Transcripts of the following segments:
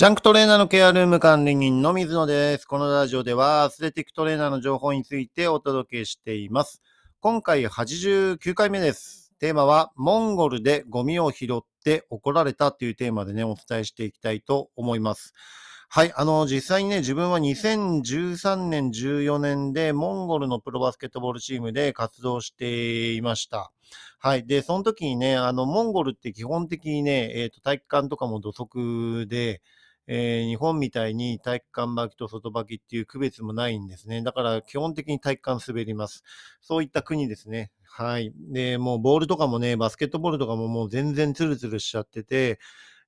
ジャンクトレーナーのケアルーム管理人の水野です。このラジオではアスレティックトレーナーの情報についてお届けしています。今回89回目です。テーマはモンゴルでゴミを拾って怒られたというテーマでね、お伝えしていきたいと思います。はい、あの、実際にね、自分は2013年、14年でモンゴルのプロバスケットボールチームで活動していました。はい。で、その時にね、あの、モンゴルって基本的にね、えっ、と、体育館とかも土足で、えー日本みたいに体育館履きと外履きっていう区別もないんですね。だから基本的に体育館滑ります。そういった国ですね。はい。で、もうボールとかもね、バスケットボールとかももう全然ツルツルしちゃってて、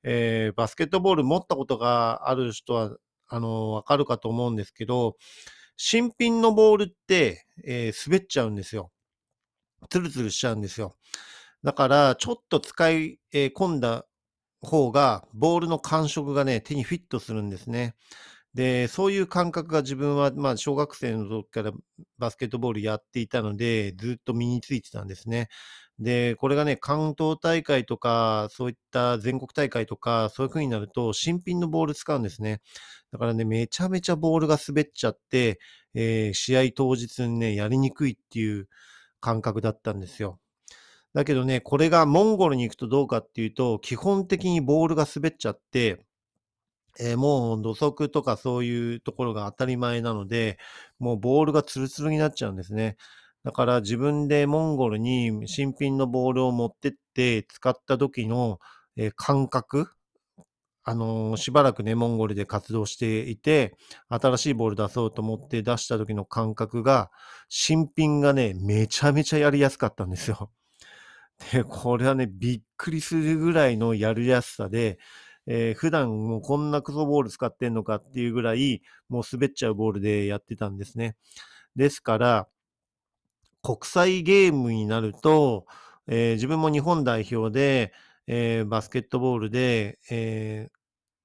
えーバスケットボール持ったことがある人は、あの、わかるかと思うんですけど、新品のボールって、えー滑っちゃうんですよ。ツルツルしちゃうんですよ。だから、ちょっと使い、込んだ方が、ボールの感触がね、手にフィットするんですね。で、そういう感覚が自分は、まあ、小学生の時からバスケットボールやっていたので、ずっと身についてたんですね。で、これがね、関東大会とか、そういった全国大会とか、そういう風になると、新品のボール使うんですね。だからね、めちゃめちゃボールが滑っちゃって、えー試合当日にね、やりにくいっていう感覚だったんですよ。だけどね、これがモンゴルに行くとどうかっていうと、基本的にボールが滑っちゃって、えーもう土足とかそういうところが当たり前なので、もうボールがツルツルになっちゃうんですね。だから自分でモンゴルに新品のボールを持ってって使った時の、えー感覚、あのーしばらくね、モンゴルで活動していて、新しいボール出そうと思って出した時の感覚が、新品がね、めちゃめちゃやりやすかったんですよ。で、これはね、びっくりするぐらいのやりやすさで、えー普段もうこんなクソボール使ってんのかっていうぐらい、もう滑っちゃうボールでやってたんですね。ですから、国際ゲームになると、えー自分も日本代表で、えーバスケットボールで、えー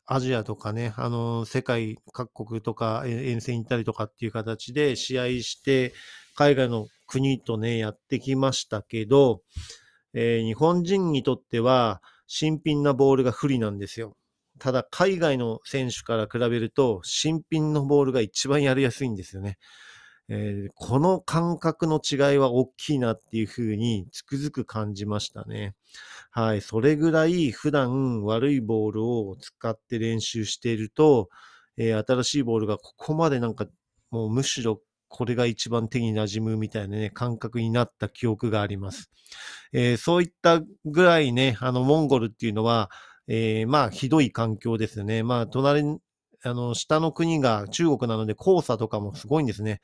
アジアとかね、あの世界各国とかえー遠征に行ったりとかっていう形で試合して、海外の国とね、やってきましたけど、えー日本人にとっては新品なボールが不利なんですよ。ただ、海外の選手から比べると、新品のボールが一番やりやすいんですよね。えーこの感覚の違いは大きいなっていうふうにつくづく感じましたね。はい。それぐらい普段悪いボールを使って練習していると、えー新しいボールがここまでなんかもうむしろこれが一番手に馴染むみたいなね、感覚になった記憶があります。えーそういったぐらいね、あの、モンゴルっていうのは、えーまあ、ひどい環境ですよね。まあ、隣、あの、下の国が中国なので黄砂とかもすごいんですね。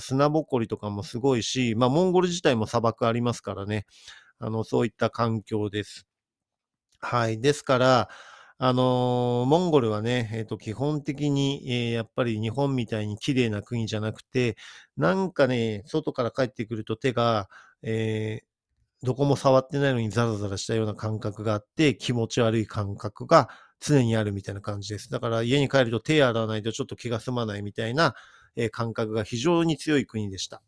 砂ぼこりとかもすごいし、まあ、モンゴル自体も砂漠ありますからね。あの、そういった環境です。はい。ですから、あのーモンゴルはね、えっ、と、基本的に、えーやっぱり日本みたいに綺麗な国じゃなくて、なんかね、外から帰ってくると手が、えーどこも触ってないのにザラザラしたような感覚があって、気持ち悪い感覚が常にあるみたいな感じです。だから家に帰ると手洗わないとちょっと気が済まないみたいな、えー感覚が非常に強い国でした。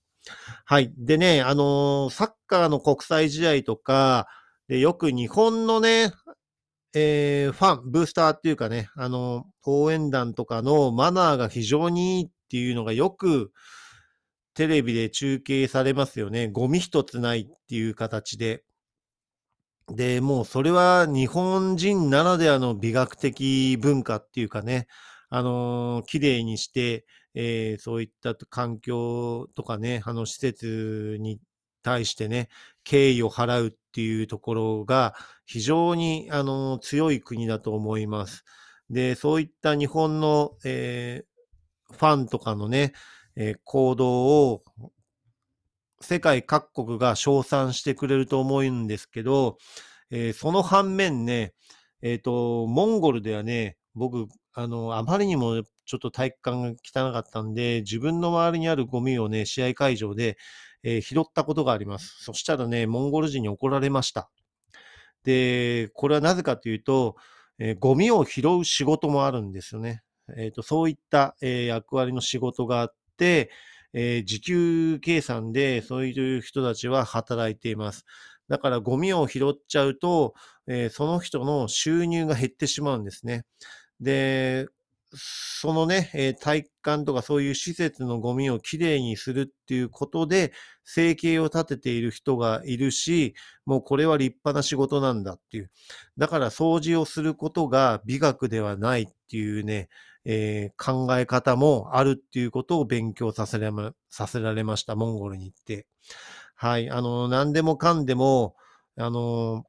はい。でね、あのーサッカーの国際試合とか、でよく日本のね、えーファン、ブースターっていうかね、あの、応援団とかのマナーが非常にいいっていうのがよくテレビで中継されますよね。ゴミ一つないっていう形で。で、もうそれは日本人ならではの美学的文化っていうかね、あのー綺麗にして、えーそういった環境とかね、あの施設に対してね、敬意を払うっていうところが非常に、あの強い国だと思います。で、そういった日本の、えーファンとかのね、えー行動を世界各国が称賛してくれると思うんですけど、えーその反面ね、えっ、と、モンゴルではね、僕、あの、あまりにもちょっと体育館が汚かったんで、自分の周りにあるゴミをね、試合会場で、えー拾ったことがあります。そしたらね、モンゴル人に怒られました。で、これはなぜかというと、えーゴミを拾う仕事もあるんですよね。えっ、と、そういった、えー役割の仕事があって、えー時給計算でそういう人たちは働いています。だからゴミを拾っちゃうと、えーその人の収入が減ってしまうんですね。で、そのね、えー体育館とかそういう施設のゴミをきれいにするっていうことで、生計を立てている人がいるし、もうこれは立派な仕事なんだっていう。だから掃除をすることが美学ではないっていうね、えー考え方もあるっていうことを勉強させられまさせられました、モンゴルに行って。はい。あの、何でもかんでも、あの、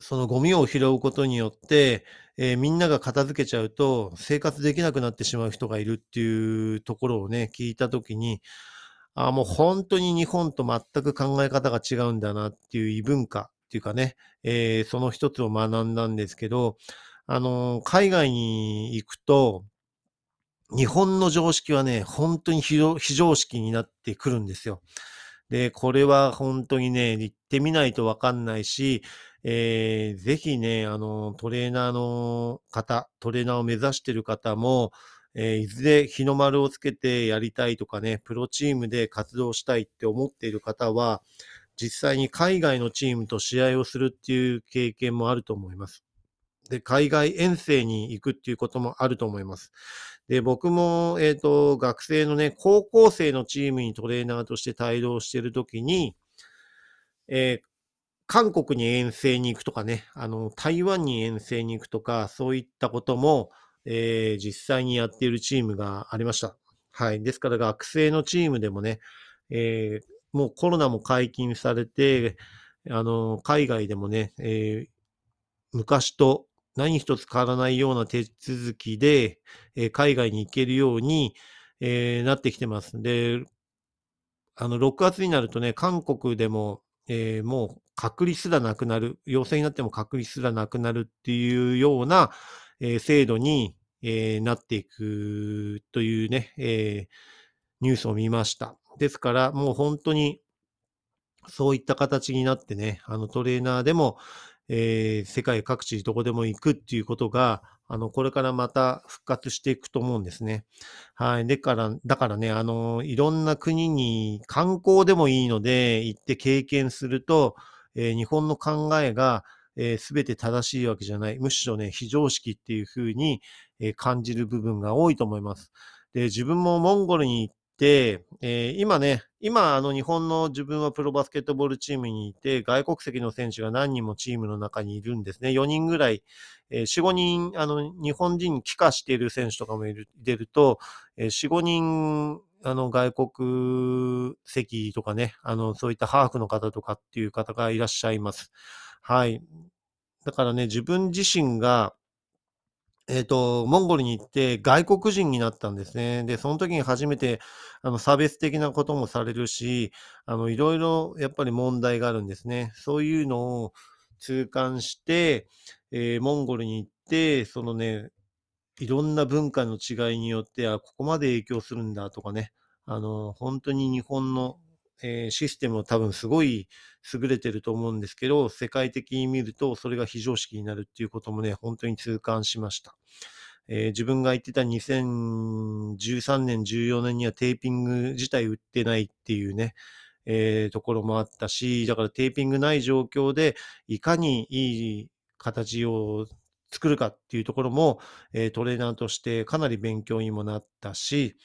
そのゴミを拾うことによって、えーみんなが片付けちゃうと生活できなくなってしまう人がいるっていうところをね、聞いたときに、あもう本当に日本と全く考え方が違うんだなっていう異文化っていうかね、えーその一つを学んだんですけど、あのー海外に行くと、日本の常識はね、本当に非常識になってくるんですよ。で、これは本当にね、行ってみないとわかんないし、えーぜひね、あの、トレーナーの方、トレーナーを目指している方も、えーいずれ日の丸をつけてやりたいとかね、プロチームで活動したいって思っている方は、実際に海外のチームと試合をするっていう経験もあると思います。で、海外遠征に行くっていうこともあると思います。で、僕も、えっ、と、学生のね、高校生のチームにトレーナーとして帯同してるときに、えー韓国に遠征に行くとかね、あの、台湾に遠征に行くとか、そういったことも、えー実際にやっているチームがありました。はい。ですから学生のチームでもね、えーもうコロナも解禁されて、あの、海外でもね、えー昔と何一つ変わらないような手続きで、えー海外に行けるように、えーなってきてます。で、あの、6月になるとね、韓国でも、えーもう隔離すらなくなる、陽性になっても隔離すらなくなるっていうような、えー制度に、えーなっていくというね、えーニュースを見ました。ですから、もう本当に、そういった形になってね、あのトレーナーでも、えー世界各地どこでも行くっていうことが、あの、これからまた復活していくと思うんですね。はい。でから、だからね、あの、いろんな国に観光でもいいので行って経験すると、えー日本の考えが、えー、全て正しいわけじゃない。むしろね、非常識っていうふうに、えー感じる部分が多いと思います。で、自分もモンゴルに行って、えー今ね、今、あの、日本の自分はプロバスケットボールチームにいて、外国籍の選手が何人もチームの中にいるんですね。4人ぐらい、えー4、5人、あの、日本人に帰化している選手とかもいる、出ると、えー4、5人、あの、外国籍とかね、あの、そういったハーフの方とかっていう方がいらっしゃいます。はい。だからね、自分自身が、えっ、と、モンゴルに行って外国人になったんですね。で、その時に初めて、あの、差別的なこともされるし、あの、いろいろやっぱり問題があるんですね。そういうのを痛感して、えーモンゴルに行って、そのね、いろんな文化の違いによって、あ、ここまで影響するんだとかね、あの、本当に日本の、えーシステムは多分すごい優れてると思うんですけど、世界的に見るとそれが非常識になるっていうこともね、本当に痛感しました。えー自分が言ってた2013年、14年にはテーピング自体売ってないっていうね、えーところもあったし、だからテーピングない状況でいかにいい形を作るかっていうところも、えートレーナーとしてかなり勉強にもなったし、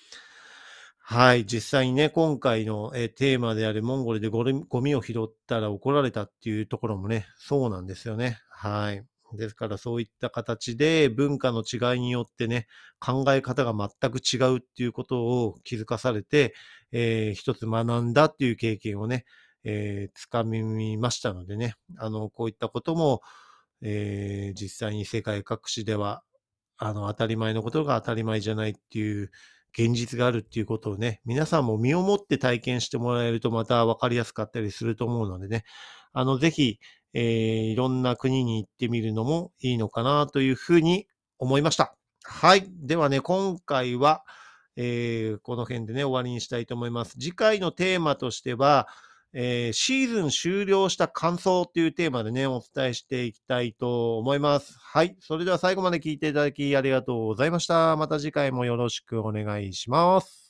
はい、実際にね、今回の、えテーマであるモンゴルでゴミゴミを拾ったら怒られたっていうところもね、そうなんですよね。はい。ですからそういった形で文化の違いによってね、考え方が全く違うっていうことを気づかされて、えー一つ学んだっていう経験をね、えーつかみましたのでね、あの、こういったことも、えー実際に世界各地では、あの、当たり前のことが当たり前じゃないっていう現実があるっていうことをね、皆さんも身をもって体験してもらえるとまた分かりやすかったりすると思うのでね、あの、ぜひ、えーいろんな国に行ってみるのもいいのかなというふうに思いました。はい。ではね、今回は、えーこの辺でね、終わりにしたいと思います。次回のテーマとしては、えーシーズン終了した感想っていうテーマでね、お伝えしていきたいと思います。はい。それでは最後まで聞いていただきありがとうございました。また次回もよろしくお願いします。